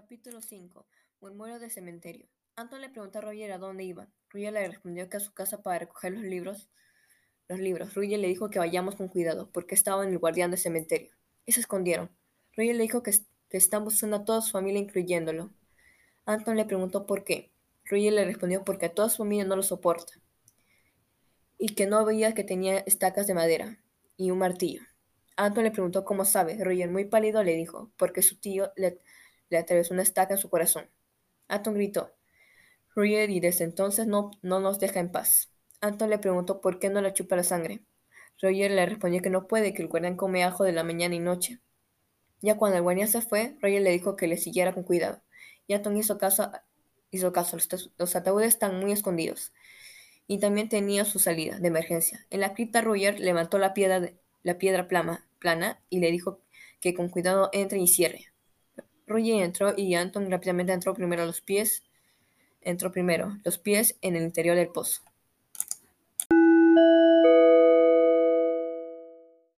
Capítulo 5. Murmullo de cementerio. Anton le preguntó a Roger a dónde iba. Roger le respondió que a su casa para recoger los libros. Los libros. Roger le dijo que vayamos con cuidado, porque estaba en el guardián del cementerio. Y se escondieron. Roger le dijo que, que están buscando a toda su familia, incluyéndolo. Anton le preguntó por qué. Roger le respondió porque a toda su familia no lo soporta. Y que no veía que tenía estacas de madera y un martillo. Anton le preguntó cómo sabe. Roger, muy pálido, le dijo, porque su tío le le atravesó una estaca en su corazón. Anton gritó. Roger y desde entonces no, no nos deja en paz. Anton le preguntó por qué no le chupa la sangre. Roger le respondió que no puede, que el guardián come ajo de la mañana y noche. Ya cuando el guardián se fue, Roger le dijo que le siguiera con cuidado. Y Anton hizo caso. Hizo caso. Los, los ataúdes están muy escondidos. Y también tenía su salida de emergencia. En la cripta, Roger levantó la piedra, la piedra plana y le dijo que con cuidado entre y cierre. Roger entró y Anton rápidamente entró primero los pies, entró primero los pies en el interior del pozo.